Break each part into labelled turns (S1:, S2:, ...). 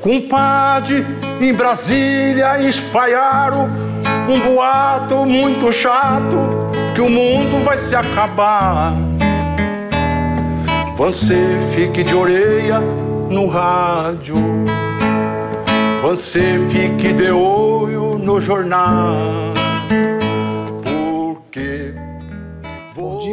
S1: Compadre, em Brasília espalharam um boato muito chato que o mundo vai se acabar. Você fique de orelha no rádio. Você fique de olho no jornal.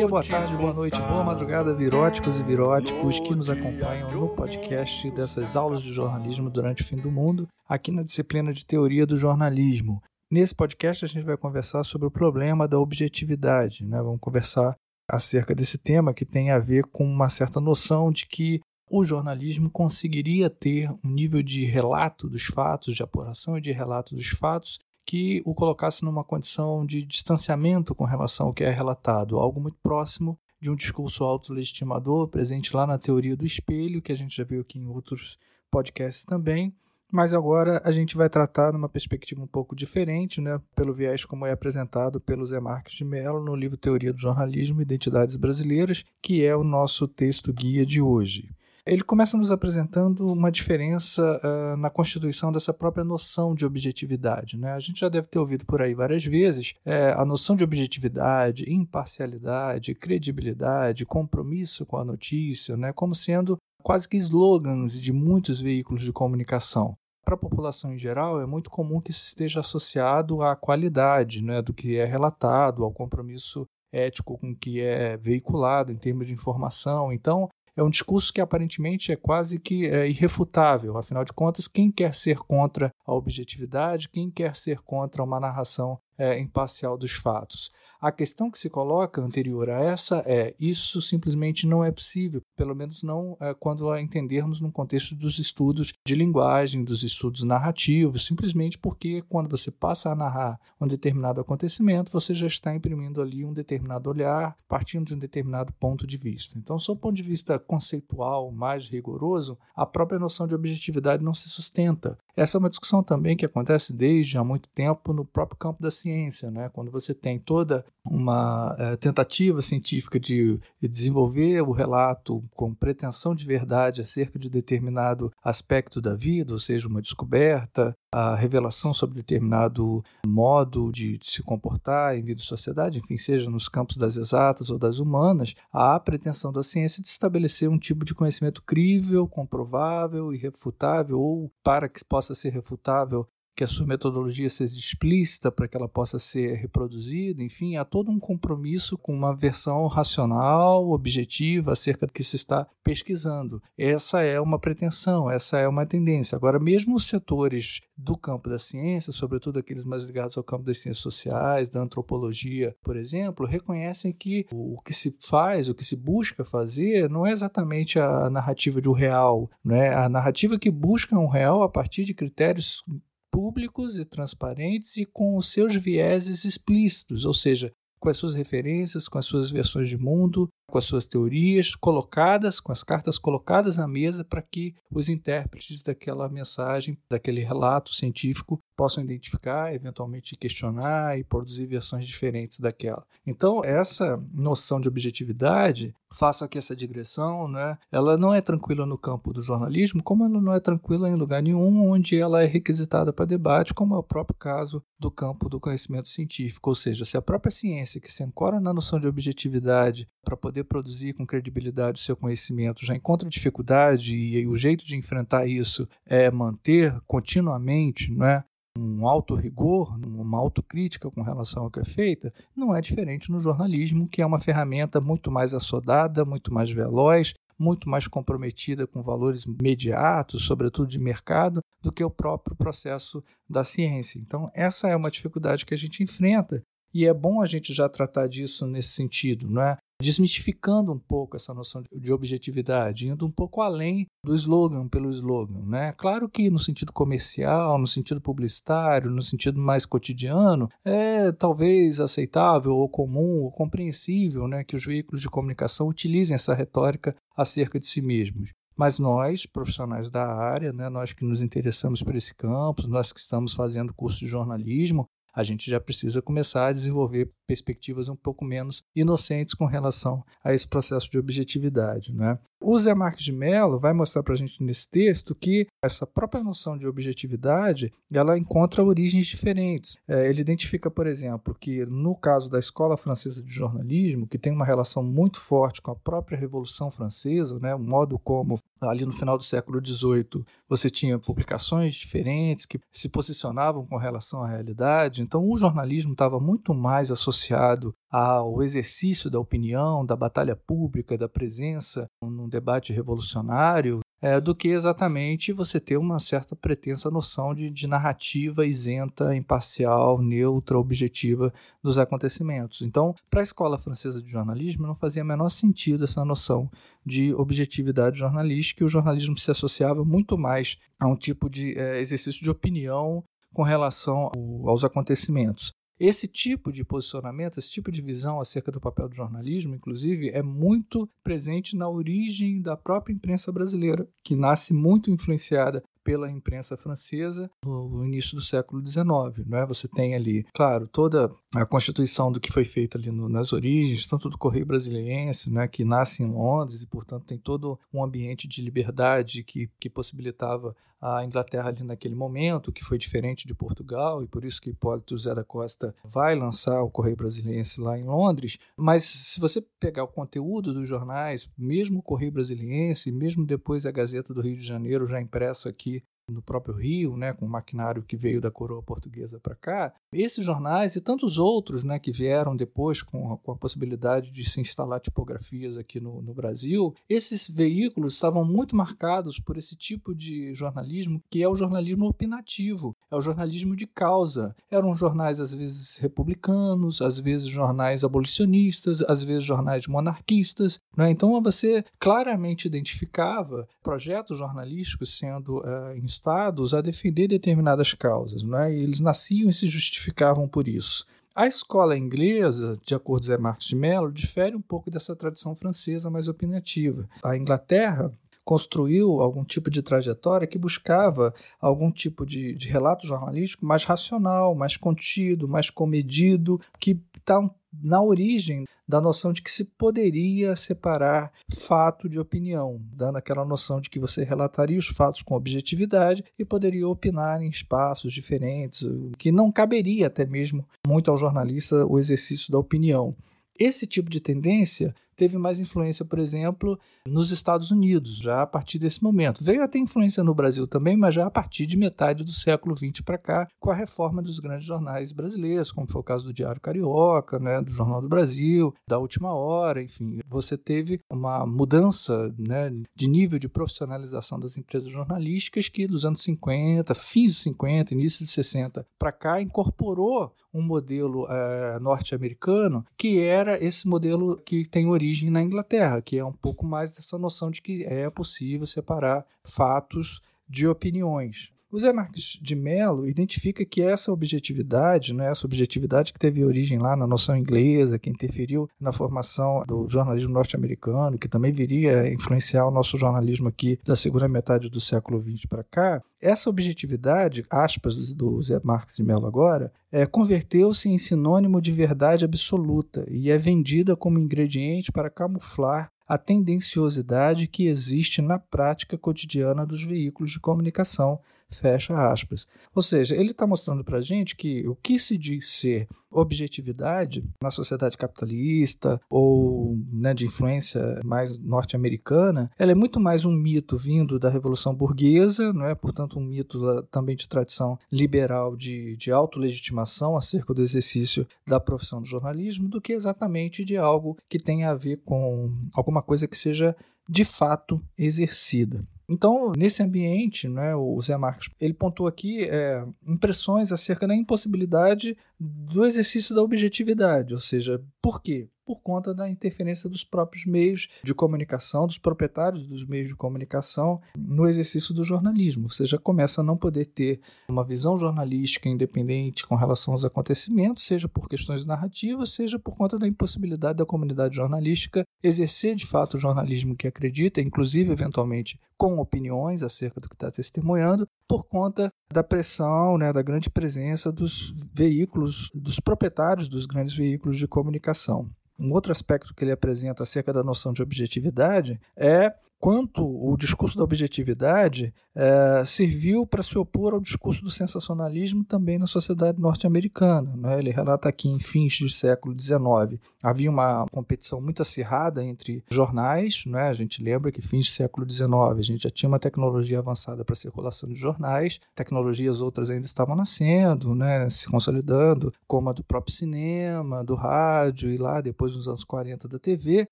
S2: Dia, boa tarde, boa noite, boa madrugada, viróticos e viróticos que nos acompanham no podcast dessas aulas de jornalismo durante o fim do mundo, aqui na disciplina de Teoria do Jornalismo. Nesse podcast a gente vai conversar sobre o problema da objetividade, né? Vamos conversar acerca desse tema que tem a ver com uma certa noção de que o jornalismo conseguiria ter um nível de relato dos fatos, de apuração e de relato dos fatos que o colocasse numa condição de distanciamento com relação ao que é relatado, algo muito próximo de um discurso autolegitimador presente lá na teoria do espelho, que a gente já viu aqui em outros podcasts também. Mas agora a gente vai tratar numa perspectiva um pouco diferente, né, pelo viés como é apresentado pelo Zé Marques de Mello no livro Teoria do Jornalismo e Identidades Brasileiras, que é o nosso texto guia de hoje. Ele começa nos apresentando uma diferença uh, na constituição dessa própria noção de objetividade. Né? A gente já deve ter ouvido por aí várias vezes é, a noção de objetividade, imparcialidade, credibilidade, compromisso com a notícia, né? como sendo quase que slogans de muitos veículos de comunicação. Para a população em geral, é muito comum que isso esteja associado à qualidade né, do que é relatado, ao compromisso ético com que é veiculado em termos de informação. Então, é um discurso que aparentemente é quase que é, irrefutável. Afinal de contas, quem quer ser contra a objetividade, quem quer ser contra uma narração é, imparcial dos fatos? A questão que se coloca anterior a essa é: isso simplesmente não é possível, pelo menos não é, quando a entendermos no contexto dos estudos de linguagem, dos estudos narrativos, simplesmente porque quando você passa a narrar um determinado acontecimento, você já está imprimindo ali um determinado olhar, partindo de um determinado ponto de vista. Então, sob o ponto de vista conceitual mais rigoroso, a própria noção de objetividade não se sustenta. Essa é uma discussão também que acontece desde há muito tempo no próprio campo da ciência, né? quando você tem toda uma é, tentativa científica de desenvolver o relato com pretensão de verdade acerca de determinado aspecto da vida, ou seja, uma descoberta, a revelação sobre determinado modo de, de se comportar em vida e sociedade, enfim, seja nos campos das exatas ou das humanas, há a pretensão da ciência de estabelecer um tipo de conhecimento crível, comprovável, irrefutável, ou para que possa ser refutável, que a sua metodologia seja explícita para que ela possa ser reproduzida, enfim, há todo um compromisso com uma versão racional, objetiva acerca do que se está pesquisando. Essa é uma pretensão, essa é uma tendência. Agora, mesmo os setores do campo da ciência, sobretudo aqueles mais ligados ao campo das ciências sociais, da antropologia, por exemplo, reconhecem que o que se faz, o que se busca fazer, não é exatamente a narrativa de um real, não é a narrativa que busca um real a partir de critérios públicos e transparentes e com os seus vieses explícitos, ou seja, com as suas referências, com as suas versões de mundo, com as suas teorias colocadas, com as cartas colocadas na mesa para que os intérpretes daquela mensagem, daquele relato científico possam identificar, eventualmente questionar e produzir versões diferentes daquela. Então, essa noção de objetividade, faço aqui essa digressão, né? ela não é tranquila no campo do jornalismo, como ela não é tranquila em lugar nenhum onde ela é requisitada para debate, como é o próprio caso do campo do conhecimento científico. Ou seja, se a própria ciência que se ancora na noção de objetividade para poder produzir com credibilidade o seu conhecimento já encontra dificuldade e, e o jeito de enfrentar isso é manter continuamente, não é? um alto rigor, uma autocrítica com relação ao que é feita, não é diferente no jornalismo, que é uma ferramenta muito mais assodada, muito mais veloz, muito mais comprometida com valores imediatos, sobretudo de mercado, do que o próprio processo da ciência. Então, essa é uma dificuldade que a gente enfrenta e é bom a gente já tratar disso nesse sentido, não é? Desmistificando um pouco essa noção de objetividade, indo um pouco além do slogan pelo slogan. Né? Claro que no sentido comercial, no sentido publicitário, no sentido mais cotidiano, é talvez aceitável ou comum ou compreensível né, que os veículos de comunicação utilizem essa retórica acerca de si mesmos. Mas nós, profissionais da área, né, nós que nos interessamos por esse campo, nós que estamos fazendo curso de jornalismo, a gente já precisa começar a desenvolver perspectivas um pouco menos inocentes com relação a esse processo de objetividade. Né? O Zé Marques de Mello vai mostrar para a gente nesse texto que essa própria noção de objetividade ela encontra origens diferentes. É, ele identifica, por exemplo, que no caso da Escola Francesa de Jornalismo, que tem uma relação muito forte com a própria Revolução Francesa, né, o modo como ali no final do século XVIII você tinha publicações diferentes que se posicionavam com relação à realidade. Então, o jornalismo estava muito mais associado ao exercício da opinião, da batalha pública, da presença num debate revolucionário, é, do que exatamente você ter uma certa pretensa noção de, de, narrativa isenta, imparcial, neutra, objetiva dos acontecimentos. Então, para a escola francesa de jornalismo, não fazia menor sentido essa noção de objetividade jornalística, e o jornalismo se associava muito mais a um tipo de é, exercício de opinião com relação ao, aos acontecimentos. Esse tipo de posicionamento, esse tipo de visão acerca do papel do jornalismo, inclusive, é muito presente na origem da própria imprensa brasileira, que nasce muito influenciada pela imprensa francesa no início do século XIX. Né? Você tem ali, claro, toda a constituição do que foi feito ali no, nas origens, tanto do Correio Brasiliense, né, que nasce em Londres e, portanto, tem todo um ambiente de liberdade que, que possibilitava a Inglaterra ali naquele momento, que foi diferente de Portugal, e por isso que Hipólito Zé da Costa vai lançar o Correio Brasiliense lá em Londres. Mas se você pegar o conteúdo dos jornais, mesmo o Correio Brasiliense, mesmo depois a Gazeta do Rio de Janeiro, já impressa aqui no próprio Rio, né, com o maquinário que veio da coroa portuguesa para cá, esses jornais e tantos outros né, que vieram depois com a, com a possibilidade de se instalar tipografias aqui no, no, Brasil, esses veículos estavam muito marcados por esse tipo de jornalismo que é o jornalismo opinativo, é o jornalismo de causa. Eram jornais às vezes republicanos, às vezes jornais abolicionistas, às vezes jornais monarquistas. Né? Então você claramente identificava projetos jornalísticos sendo uh, instados a defender determinadas causas. Né? E eles nasciam e se justificavam por isso. A escola inglesa, de acordo com Zé Marques de Mello, difere um pouco dessa tradição francesa mais opinativa. A Inglaterra construiu algum tipo de trajetória que buscava algum tipo de, de relato jornalístico mais racional, mais contido, mais comedido, que está na origem da noção de que se poderia separar fato de opinião, dando aquela noção de que você relataria os fatos com objetividade e poderia opinar em espaços diferentes, que não caberia até mesmo muito ao jornalista o exercício da opinião. Esse tipo de tendência teve mais influência, por exemplo, nos Estados Unidos, já a partir desse momento. Veio a ter influência no Brasil também, mas já a partir de metade do século XX para cá, com a reforma dos grandes jornais brasileiros, como foi o caso do Diário Carioca, né, do Jornal do Brasil, da Última Hora, enfim. Você teve uma mudança né, de nível de profissionalização das empresas jornalísticas que dos anos 50, fins de 50, início de 60 para cá, incorporou um modelo é, norte-americano que era esse modelo que tem origem origem na Inglaterra, que é um pouco mais dessa noção de que é possível separar fatos de opiniões. O Zé Marques de Mello identifica que essa objetividade, né, essa objetividade que teve origem lá na noção inglesa, que interferiu na formação do jornalismo norte-americano, que também viria a influenciar o nosso jornalismo aqui da segunda metade do século XX para cá, essa objetividade, aspas do Zé Marques de Mello agora, é, converteu-se em sinônimo de verdade absoluta e é vendida como ingrediente para camuflar a tendenciosidade que existe na prática cotidiana dos veículos de comunicação Fecha aspas. Ou seja, ele está mostrando para a gente que o que se diz ser objetividade na sociedade capitalista ou né, de influência mais norte-americana, ela é muito mais um mito vindo da Revolução Burguesa, não é? portanto, um mito também de tradição liberal de, de autolegitimação acerca do exercício da profissão do jornalismo, do que exatamente de algo que tenha a ver com alguma coisa que seja de fato exercida. Então, nesse ambiente, né, o Zé Marcos ele pontuou aqui é, impressões acerca da impossibilidade do exercício da objetividade, ou seja, por quê? por conta da interferência dos próprios meios de comunicação, dos proprietários dos meios de comunicação no exercício do jornalismo. Você já começa a não poder ter uma visão jornalística independente com relação aos acontecimentos, seja por questões narrativas, seja por conta da impossibilidade da comunidade jornalística exercer de fato o jornalismo que acredita, inclusive eventualmente com opiniões acerca do que está testemunhando, por conta da pressão, né, da grande presença dos veículos, dos proprietários dos grandes veículos de comunicação. Um outro aspecto que ele apresenta acerca da noção de objetividade é quanto o discurso da objetividade é, serviu para se opor ao discurso do sensacionalismo também na sociedade norte-americana. Né? Ele relata aqui em fins do século XIX havia uma competição muito acirrada entre jornais, né? a gente lembra que fins do século XIX a gente já tinha uma tecnologia avançada para circulação de jornais, tecnologias outras ainda estavam nascendo, né? se consolidando, como a do próprio cinema, do rádio e lá depois nos anos 40 da TV,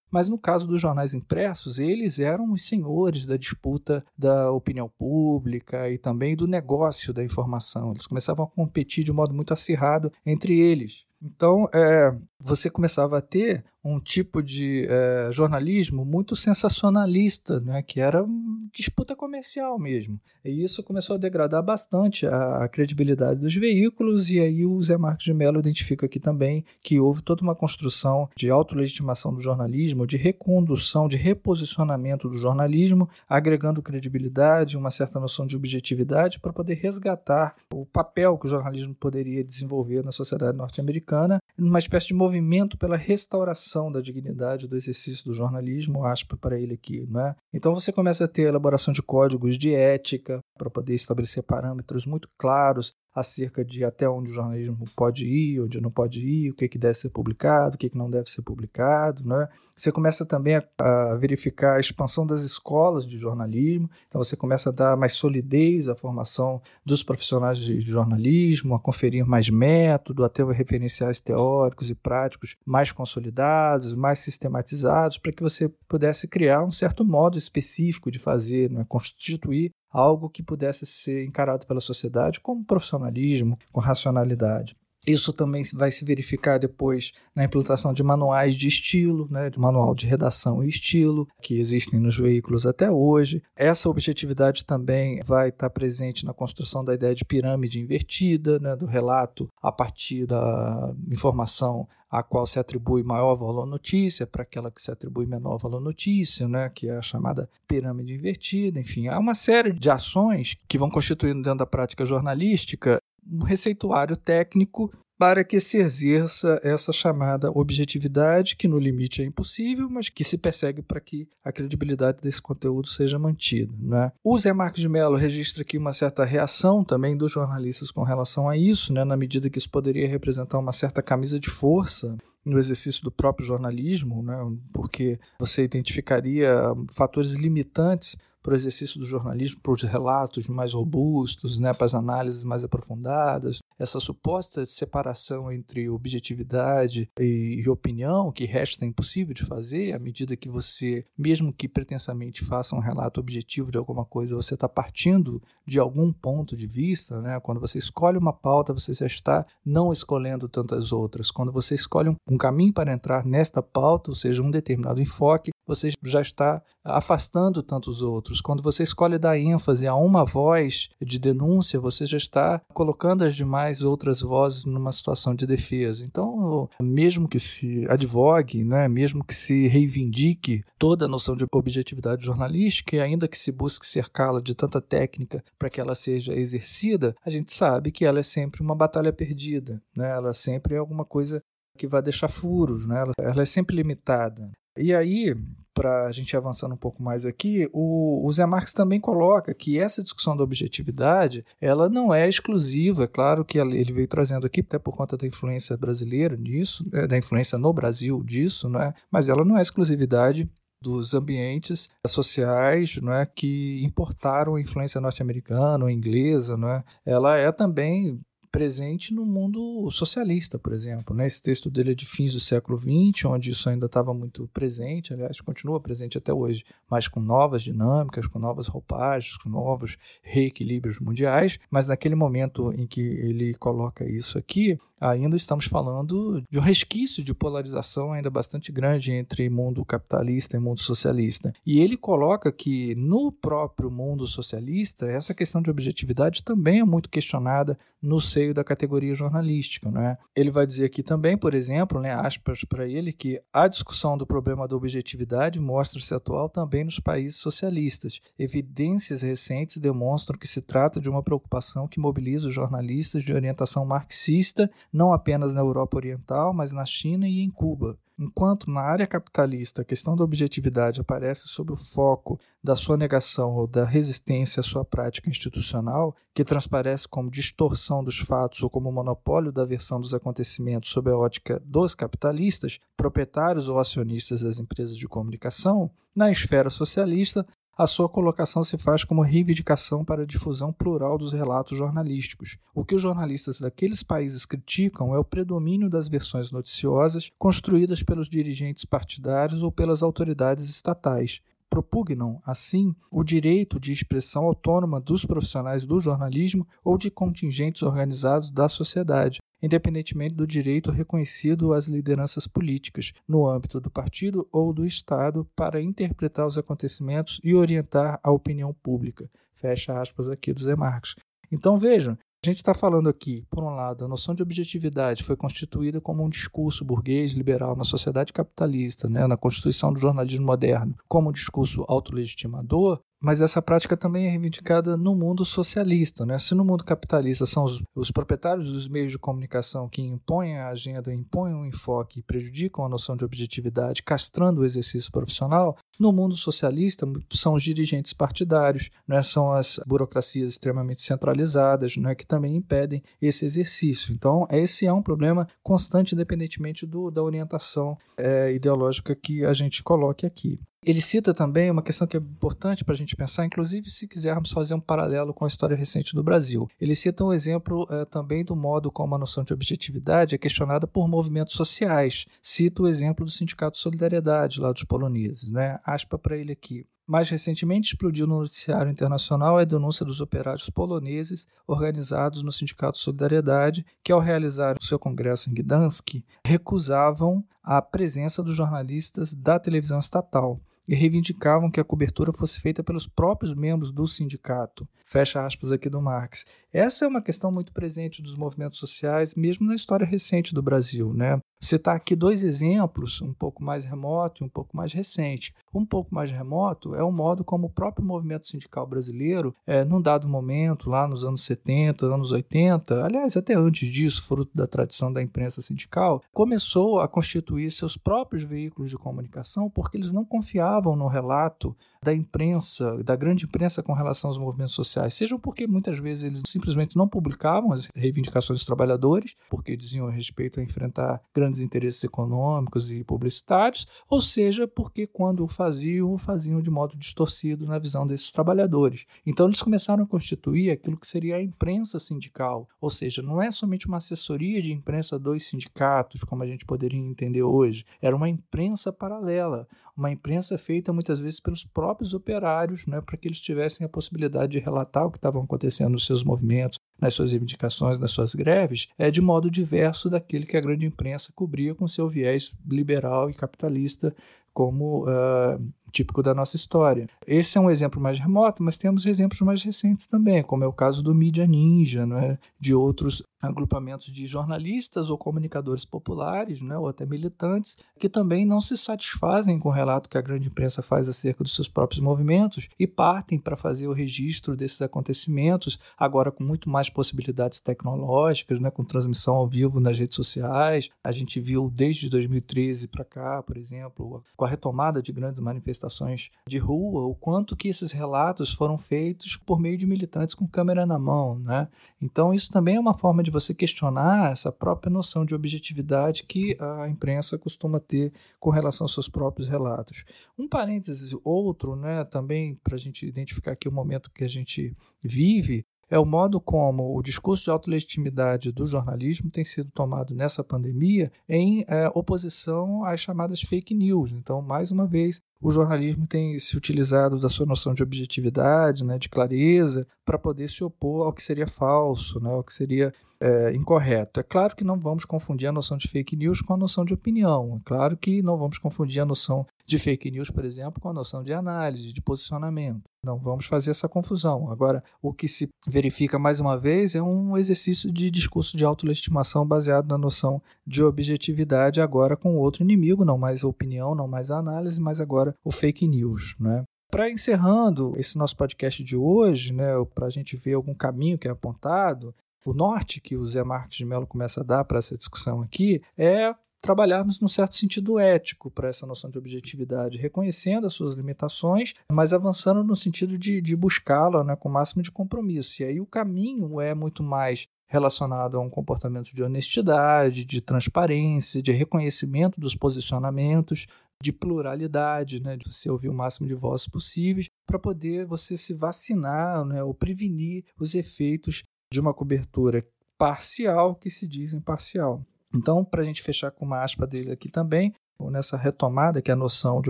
S2: mas no caso dos jornais impressos, eles eram os senhores da disputa da opinião pública e também do negócio da informação. Eles começavam a competir de modo muito acirrado entre eles. Então, é, você começava a ter um tipo de é, jornalismo muito sensacionalista, né, que era disputa comercial mesmo. E isso começou a degradar bastante a, a, credibilidade dos veículos, e aí o Zé Marcos de Mello identifica aqui também que houve toda uma construção de autolegitimação do jornalismo, de recondução, de reposicionamento do jornalismo, agregando credibilidade, uma certa noção de objetividade para poder resgatar o papel que o jornalismo poderia desenvolver na sociedade norte-americana, numa espécie de movimento pela restauração da dignidade do exercício do jornalismo, aspa para ele aqui, né? Então você começa a ter a elaboração de códigos de ética para poder estabelecer parâmetros muito claros acerca de até onde o jornalismo pode ir, onde não pode ir, o que, que deve ser publicado, o que, que não deve ser publicado. Né? Você começa também a, a, verificar a expansão das escolas de jornalismo, então você começa a dar mais solidez à formação dos profissionais de jornalismo, a conferir mais método, a ter referenciais teóricos e práticos mais consolidados, mais sistematizados, para que você pudesse criar um certo modo específico de fazer, né? constituir algo que pudesse ser encarado pela sociedade como profissionalismo, com racionalidade. Isso também vai se verificar depois na implantação de manuais de estilo, né, de manual de redação e estilo, que existem nos veículos até hoje. Essa objetividade também vai estar presente na construção da ideia de pirâmide invertida, né, do relato a partir da informação a qual se atribui maior valor notícia para aquela que se atribui menor valor notícia, né, que é a chamada pirâmide invertida. Enfim, há uma série de ações que vão constituindo dentro da prática jornalística um receituário técnico para que se exerça essa chamada objetividade, que no limite é impossível, mas que se persegue para que a credibilidade desse conteúdo seja mantida. Né? O Zé Marcos de Mello registra aqui uma certa reação também dos jornalistas com relação a isso, né? na medida que isso poderia representar uma certa camisa de força no exercício do próprio jornalismo, né? porque você identificaria fatores limitantes para o exercício do jornalismo, para os relatos mais robustos, né, para as análises mais aprofundadas, essa suposta separação entre objetividade e, opinião, que resta impossível de fazer, à medida que você, mesmo que pretensamente faça um relato objetivo de alguma coisa, você está partindo de algum ponto de vista, né? Quando você escolhe uma pauta, você já está não escolhendo tantas outras. Quando você escolhe um caminho para entrar nesta pauta, ou seja, um determinado enfoque, você já está afastando tantos outros. Quando você escolhe dar ênfase a uma voz de denúncia, você já está colocando as demais outras vozes numa situação de defesa. Então, mesmo que se advogue, né, mesmo que se reivindique toda a noção de objetividade jornalística, e ainda que se busque cercá-la de tanta técnica para que ela seja exercida, a gente sabe que ela é sempre uma batalha perdida. Né? Ela sempre é alguma coisa que vai deixar furos, né? ela, ela é sempre limitada. E aí, para a gente avançando um pouco mais aqui, o, o Zé Marx também coloca que essa discussão da objetividade, ela não é exclusiva, é claro que ele veio trazendo aqui, até por conta da influência brasileira nisso, né, da influência no Brasil disso, né? mas ela não é exclusividade dos ambientes sociais não é, que importaram a influência norte-americana ou inglesa. Não é? Ela é também presente no mundo socialista, por exemplo. Né? Esse texto dele é de fins do século XX, onde isso ainda estava muito presente, aliás, continua presente até hoje, mas com novas dinâmicas, com novas roupagens, com novos reequilíbrios mundiais. Mas naquele momento em que ele coloca isso aqui, ainda estamos falando de um resquício de polarização ainda bastante grande entre mundo capitalista e mundo socialista. E ele coloca que no próprio mundo socialista, essa questão de objetividade também é muito questionada no seio da categoria jornalística. Né? Ele vai dizer aqui também, por exemplo, né, aspas para ele, que a discussão do problema da objetividade mostra-se atual também nos países socialistas. Evidências recentes demonstram que se trata de uma preocupação que mobiliza os jornalistas de orientação marxista não apenas na Europa Oriental, mas na China e em Cuba. Enquanto na área capitalista a questão da objetividade aparece sob o foco da sua negação ou da resistência à sua prática institucional, que transparece como distorção dos fatos ou como monopólio da versão dos acontecimentos sob a ótica dos capitalistas, proprietários ou acionistas das empresas de comunicação, na esfera socialista, a sua colocação se faz como reivindicação para a difusão plural dos relatos jornalísticos. O que os jornalistas daqueles países criticam é o predomínio das versões noticiosas construídas pelos dirigentes partidários ou pelas autoridades estatais. Propugnam, assim, o direito de expressão autônoma dos profissionais do jornalismo ou de contingentes organizados da sociedade, independentemente do direito reconhecido às lideranças políticas, no âmbito do partido ou do Estado, para interpretar os acontecimentos e orientar a opinião pública. Fecha aspas aqui do Zé Marques. Então vejam, a gente está falando aqui, por um lado, a noção de objetividade foi constituída como um discurso burguês liberal na sociedade capitalista, né, na constituição do jornalismo moderno, como um discurso autolegitimador, mas essa prática também é reivindicada no mundo socialista. Né? Se no mundo capitalista são os, os, proprietários dos meios de comunicação que impõem a agenda, impõem o um enfoque e prejudicam a noção de objetividade, castrando o exercício profissional, no mundo socialista são os dirigentes partidários, né? são as burocracias extremamente centralizadas né? que também impedem esse exercício. Então, esse é um problema constante, independentemente do, da orientação é, ideológica que a gente coloque aqui. Ele cita também uma questão que é importante para a gente pensar, inclusive se quisermos fazer um paralelo com a história recente do Brasil. Ele cita um exemplo é, também do modo como a noção de objetividade é questionada por movimentos sociais. Cita o exemplo do Sindicato Solidariedade, lá dos poloneses. Né? Aspa para ele aqui. Mais recentemente, explodiu no noticiário internacional a denúncia dos operários poloneses organizados no Sindicato Solidariedade, que, ao realizar o seu congresso em Gdansk, recusavam a presença dos jornalistas da televisão estatal e reivindicavam que a cobertura fosse feita pelos próprios membros do sindicato. Fecha aspas aqui do Marx. Essa é uma questão muito presente dos movimentos sociais, mesmo na história recente do Brasil. Né? Citar aqui dois exemplos, um pouco mais remoto e um pouco mais recente. Um pouco mais remoto é o modo como o próprio movimento sindical brasileiro, é, num dado momento, lá nos anos 70, anos 80, aliás, até antes disso, fruto da tradição da imprensa sindical, começou a constituir seus próprios veículos de comunicação porque eles não confiavam no relato da imprensa, da grande imprensa com relação aos movimentos sociais, sejam porque muitas vezes eles simplesmente não publicavam as reivindicações dos trabalhadores, porque diziam a respeito a enfrentar grandes interesses econômicos e publicitários, ou seja, porque quando o faziam, o faziam de modo distorcido na visão desses trabalhadores. Então eles começaram a constituir aquilo que seria a imprensa sindical, ou seja, não é somente uma assessoria de imprensa dos sindicatos, como a gente poderia entender hoje, era uma imprensa paralela, uma imprensa feita muitas vezes pelos próprios operários, né, para que eles tivessem a possibilidade de relatar o que estava acontecendo nos seus movimentos, nas suas reivindicações, nas suas greves, é de modo diverso daquele que a grande imprensa cobria com seu viés liberal e capitalista como uh, típico da nossa história. Esse é um exemplo mais remoto, mas temos exemplos mais recentes também, como é o caso do Mídia Ninja, né, de outros agrupamentos de jornalistas ou comunicadores populares, né, ou até militantes, que também não se satisfazem com o relato que a grande imprensa faz acerca dos seus próprios movimentos e partem para fazer o registro desses acontecimentos, agora com muito mais possibilidades tecnológicas, né, com transmissão ao vivo nas redes sociais. A gente viu desde 2013 para cá, por exemplo, com a retomada de grandes manifestações de rua, o quanto que esses relatos foram feitos por meio de militantes com câmera na mão, né? Então isso também é uma forma de você questionar essa própria noção de objetividade que a imprensa costuma ter com relação aos seus próprios relatos. Um parênteses outro, né, também para a gente identificar aqui o momento que a gente vive, é o modo como o discurso de autolegitimidade do jornalismo tem sido tomado nessa pandemia em é, oposição às chamadas fake news. Então, mais uma vez, o jornalismo tem se utilizado da sua noção de objetividade, né, de clareza, para poder se opor ao que seria falso, né, ao que seria é, incorreto. É claro que não vamos confundir a noção de fake news com a noção de opinião. É claro que não vamos confundir a noção de fake news, por exemplo, com a noção de análise, de posicionamento. Não vamos fazer essa confusão. Agora, o que se verifica mais uma vez é um exercício de discurso de autolegitimação baseado na noção de objetividade, agora com outro inimigo, não mais a opinião, não mais a análise, mas agora o fake news. Né? Para encerrando esse nosso podcast de hoje, né, para a gente ver algum caminho que é apontado, o norte que o Zé Marques de Mello começa a dar para essa discussão aqui é trabalharmos num certo sentido ético para essa noção de objetividade, reconhecendo as suas limitações, mas avançando no sentido de, de buscá-la né, com o máximo de compromisso. E aí o caminho é muito mais relacionado a um comportamento de honestidade, de transparência, de reconhecimento dos posicionamentos, de pluralidade, né, de você ouvir o máximo de vozes possíveis, para poder você se vacinar né, ou prevenir os efeitos de uma cobertura parcial que se diz imparcial. Então, para a gente fechar com uma aspa dele aqui também, nessa retomada que a noção de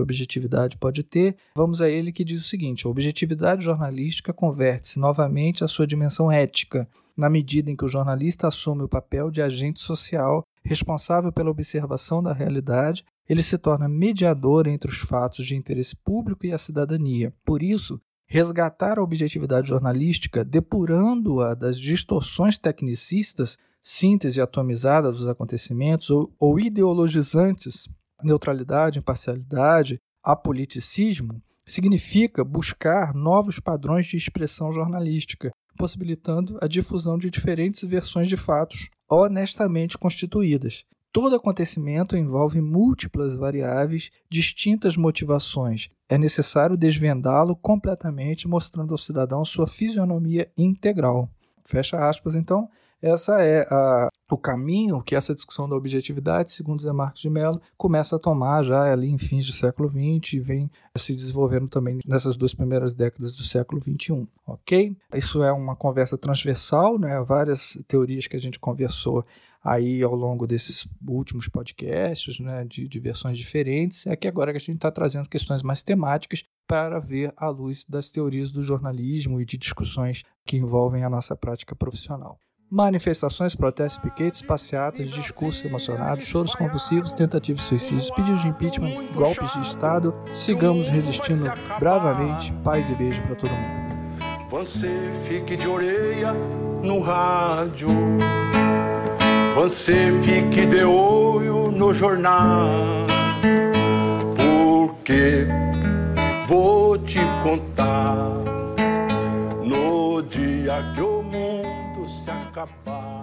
S2: objetividade pode ter, vamos a ele que diz o seguinte: a objetividade jornalística converte-se novamente à sua dimensão ética, na medida em que o jornalista assume o papel de agente social responsável pela observação da realidade, ele se torna mediador entre os fatos de interesse público e a cidadania. Por isso, resgatar a objetividade jornalística, depurando-a das distorções tecnicistas, síntese atomizada dos acontecimentos ou, ou ideologizantes, neutralidade, imparcialidade, apoliticismo, significa buscar novos padrões de expressão jornalística, possibilitando a difusão de diferentes versões de fatos honestamente constituídas. Todo acontecimento envolve múltiplas variáveis, distintas motivações. É necessário desvendá-lo completamente, mostrando ao cidadão sua fisionomia integral. Fecha aspas, então. Essa é a, o caminho que essa discussão da objetividade, segundo Zé Marcos de Mello, começa a tomar já ali em fins do século XX e vem se desenvolvendo também nessas duas primeiras décadas do século XXI, ok? Isso é uma conversa transversal, né? várias teorias que a gente conversou aí ao longo desses últimos podcasts, né, de, de versões diferentes, é que agora que a gente está trazendo questões mais temáticas para ver à luz das teorias do jornalismo e de discussões que envolvem a nossa prática profissional. Manifestações, protestos, piquetes, passeatas, discursos emocionados, choros convulsivos, tentativas suicídios, pedidos de impeachment, golpes de Estado. Sigamos resistindo bravamente. Paz e beijo para todo mundo.
S1: Você fique de orelha no rádio. Você fique de olho no jornal. Porque vou te contar no dia que eu acabar.